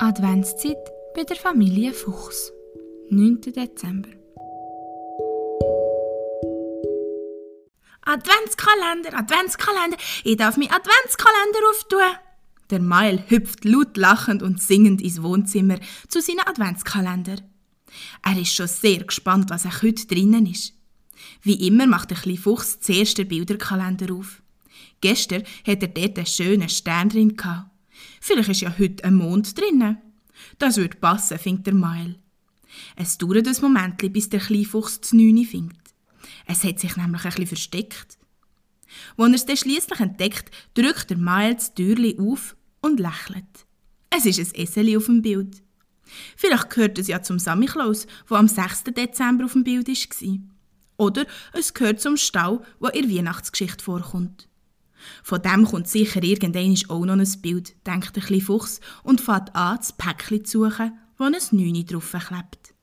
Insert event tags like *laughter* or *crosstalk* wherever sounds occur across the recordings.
Adventszeit bei der Familie Fuchs. 9. Dezember. Adventskalender, Adventskalender, ich darf meinen Adventskalender auftun. Der Mael hüpft laut lachend und singend ins Wohnzimmer zu seinem Adventskalender. Er ist schon sehr gespannt, was auch heute drinnen ist. Wie immer macht der kleine Fuchs zuerst den Bilderkalender auf. Gestern hat er dort einen schönen Stern drin gehabt. Vielleicht ist ja heute ein Mond drinnen. Das würde passen, findet der Mael. Es dauert ein Moment, bis der Kleinfuchs zu Neune findet. Es hat sich nämlich ein bisschen versteckt. Als er es dann schliesslich entdeckt, drückt der Mael das Türchen auf und lächelt. Es ist ein Eseli auf dem Bild. Vielleicht gehört es ja zum Samichlaus, wo am 6. Dezember auf dem Bild war. Oder es gehört zum Stau, wo in der Weihnachtsgeschichte vorkommt. Von dem kommt sicher irgendwann auch noch ein Bild, denkt der kleine Fuchs und fährt an, das Päckchen zu suchen, wo ein Neune drauf klebt.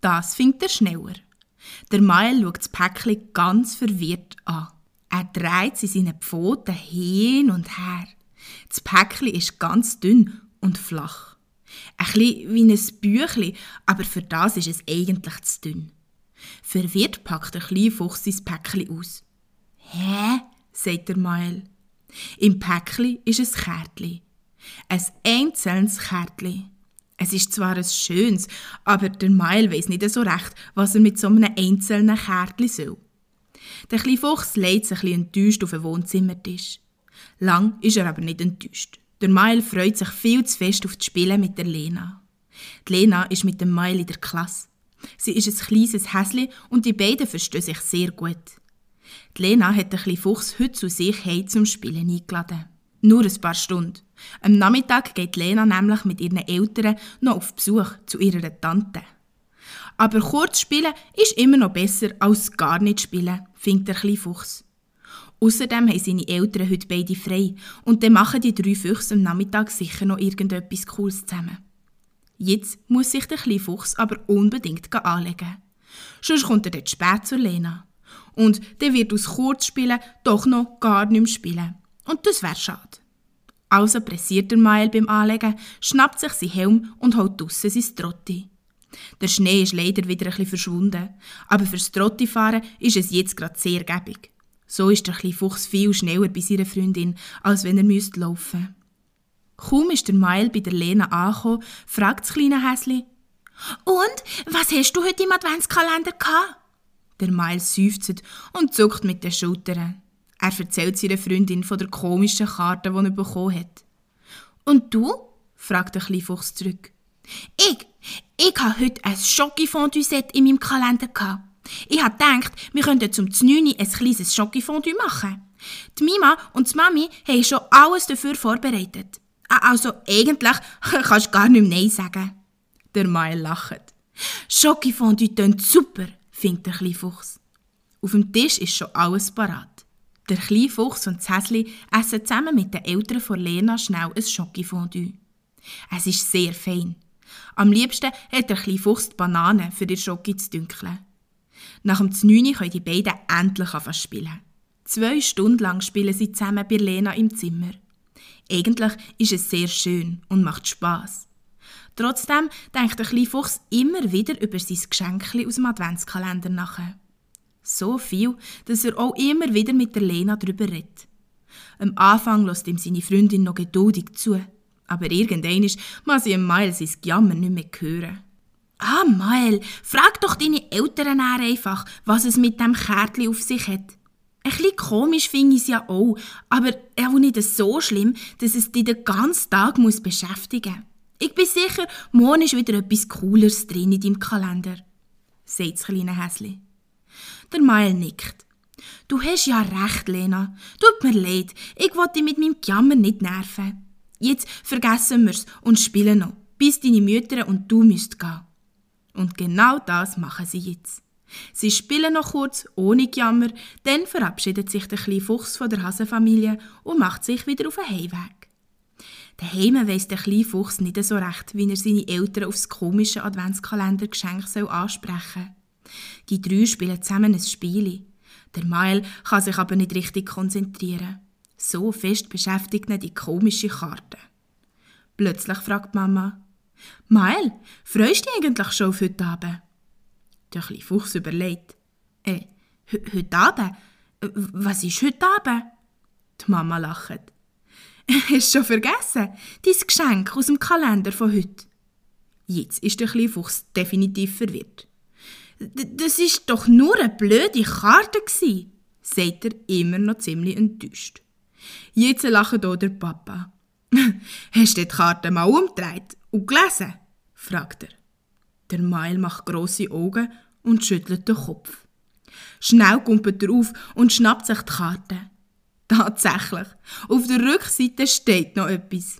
Das findet er schneller. Der Mael schaut das Päckchen ganz verwirrt an. Er dreht sie seine Pfoten hin und her. Das Päckchen ist ganz dünn und flach. Ein bisschen wie ein Büchli, aber für das ist es eigentlich zu dünn. Verwirrt packt der kleine Fuchs sein Päckchen aus. Hä? Sagt der Mael. Im Päckli ist ein Kärtli. Ein einzelnes Kärtli. Es ist zwar ein schönes, aber der Mael weiß nicht so recht, was er mit so einem einzelnen Kärtli soll. Der kleine Fuchs legt sich ein enttäuscht auf den Wohnzimmertisch. Lang ist er aber nicht enttäuscht. Der Mael freut sich viel zu fest auf das Spielen mit der Lena. Die Lena ist mit dem Mael in der Klasse. Sie ist ein kleines Häsli und die beiden verstehen sich sehr gut. Die Lena hat den kleinen Fuchs heute zu sich heim zum Spielen eingeladen. Nur ein paar Stunden. Am Nachmittag geht Lena nämlich mit ihren Eltern noch auf Besuch zu ihrer Tante. Aber kurz spielen ist immer noch besser als gar nicht spielen, findet der kleine Fuchs. Außerdem haben seine Eltern heute beide frei und dann machen die drei Füchse am Nachmittag sicher noch irgendetwas Cooles zusammen. Jetzt muss sich der kleine Fuchs aber unbedingt anlegen. Sonst kommt er dort spät zu Lena. Und der wird aus Kurzspielen doch noch gar nicht mehr spielen. Und das wäre schade. Also pressiert der Mael beim Anlegen, schnappt sich sein Helm und holt draussen sein Trotti. Der Schnee ist leider wieder ein bisschen verschwunden, aber fürs Trottifahren ist es jetzt gerade sehr gäbig. So ist der kleine Fuchs viel schneller bei seiner Freundin, als wenn er müsste laufen. Kaum ist der Mael bei der Lena angekommen, fragt das kleine Häsli, und, was hast du heute im Adventskalender gehabt? Der Miles seufzt und zuckt mit den Schultern. Er erzählt seiner Freundin von der komischen Karte, die er bekommen hat. Und du? fragt der Kleinfuchs zurück. Ich? Ich habe heute ein Schokofondue-Set in meinem Kalender gehabt. Ich habe gedacht, wir könnten zum Znüni ein kleines Schokofondue machen. Die Mima und die Mami haben schon alles dafür vorbereitet. Also eigentlich *laughs* kannst du gar nicht mehr Nein sagen. Der Mai lacht. Schokofondue tönt super, findet der kleine Fuchs. Auf dem Tisch ist schon alles parat. Der kleine Fuchs und das essen zusammen mit den Eltern von Lena schnell ein Schokofondue. Es ist sehr fein. Am liebsten hat der kleine Fuchs die Banane für die Schoki zu dünkeln. Nach dem Znüni können die beiden endlich spielen. Zwei Stunden lang spielen sie zusammen bei Lena im Zimmer. Eigentlich ist es sehr schön und macht Spaß. Trotzdem denkt der kleine Fuchs immer wieder über sein Geschenk aus dem Adventskalender nach. So viel, dass er auch immer wieder mit der Lena darüber redet. Am Anfang lässt ihm seine Freundin noch geduldig zu, aber irgendwann muss sie Miles sein Jammer nicht mehr hören. Ah, Mael, frag doch deine Eltern einfach, was es mit dem Kärtchen auf sich hat. Ein bisschen komisch finde ich es ja auch, aber auch nicht so schlimm, dass es dich den ganzen Tag beschäftigen muss. Ich bin sicher, morgen ist wieder etwas Cooleres drin in deinem Kalender, sagt das kleine Häsli. Der Mael nickt. Du hast ja recht, Lena. Tut mir leid, ich wollte dich mit meinem Jammer nicht nerven. Jetzt vergessen wir's und spielen noch, bis deine Mütter und du müsst gehen. Und genau das machen sie jetzt. Sie spielen noch kurz, ohne Jammer, dann verabschiedet sich der kleine Fuchs von der Hasenfamilie und macht sich wieder auf den Heimweg. Daheim weiss der kleine Fuchs nicht so recht, wie er seine Eltern aufs komische Adventskalendergeschenk soll ansprechen Die drei spielen zusammen ein Spiel. Der Mael kann sich aber nicht richtig konzentrieren. So fest beschäftigt ihn die komische Karte. Plötzlich fragt Mama, Mael, freust du dich eigentlich schon auf heute Abend? Der kleine Fuchs überlegt. Äh, heute Abend? Was ist heute Abend? Die Mama lacht. *laughs* Hast du schon vergessen? Dein Geschenk aus dem Kalender von heute. Jetzt ist der kleine Fuchs definitiv verwirrt. Das ist doch nur eine blöde Karte gsi, sagt er immer noch ziemlich enttäuscht. Jetzt lacht auch der Papa. *laughs* Hast du die Karte mal umgedreht und gelesen? fragt er. Der Mail macht grosse Augen und schüttelt den Kopf. Schnell kumpelt er auf und schnappt sich die Karte. Tatsächlich, auf der Rückseite steht noch etwas.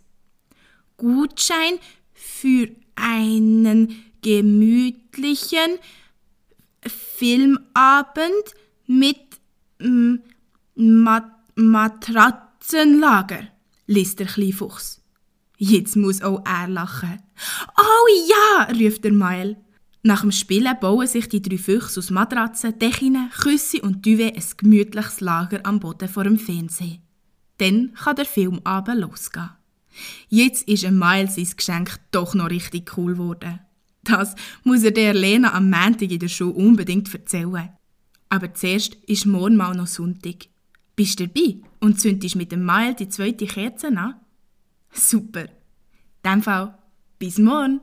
Gutschein für einen gemütlichen Filmabend mit mm, Mat Matratzenlager, liest der Kleinfuchs. Jetzt muss auch er lachen. Oh ja, ruft der Mael. Nach dem Spielen bauen sich die drei Füchse aus Matratzen, Decken, Küsse und Duvet ein gemütliches Lager am Boden vor dem Fernsehen. Dann kann der Filmabend losgehen. Jetzt ist ein Miles sein Geschenk doch noch richtig cool geworden. Das muss er der Lena am Montag in der Schule unbedingt erzählen. Aber zuerst ist morgen mal noch Sonntag. Bist du dabei und zündest mit dem Miles die zweite Kerze an? Super. In dem Fall, bis morgen.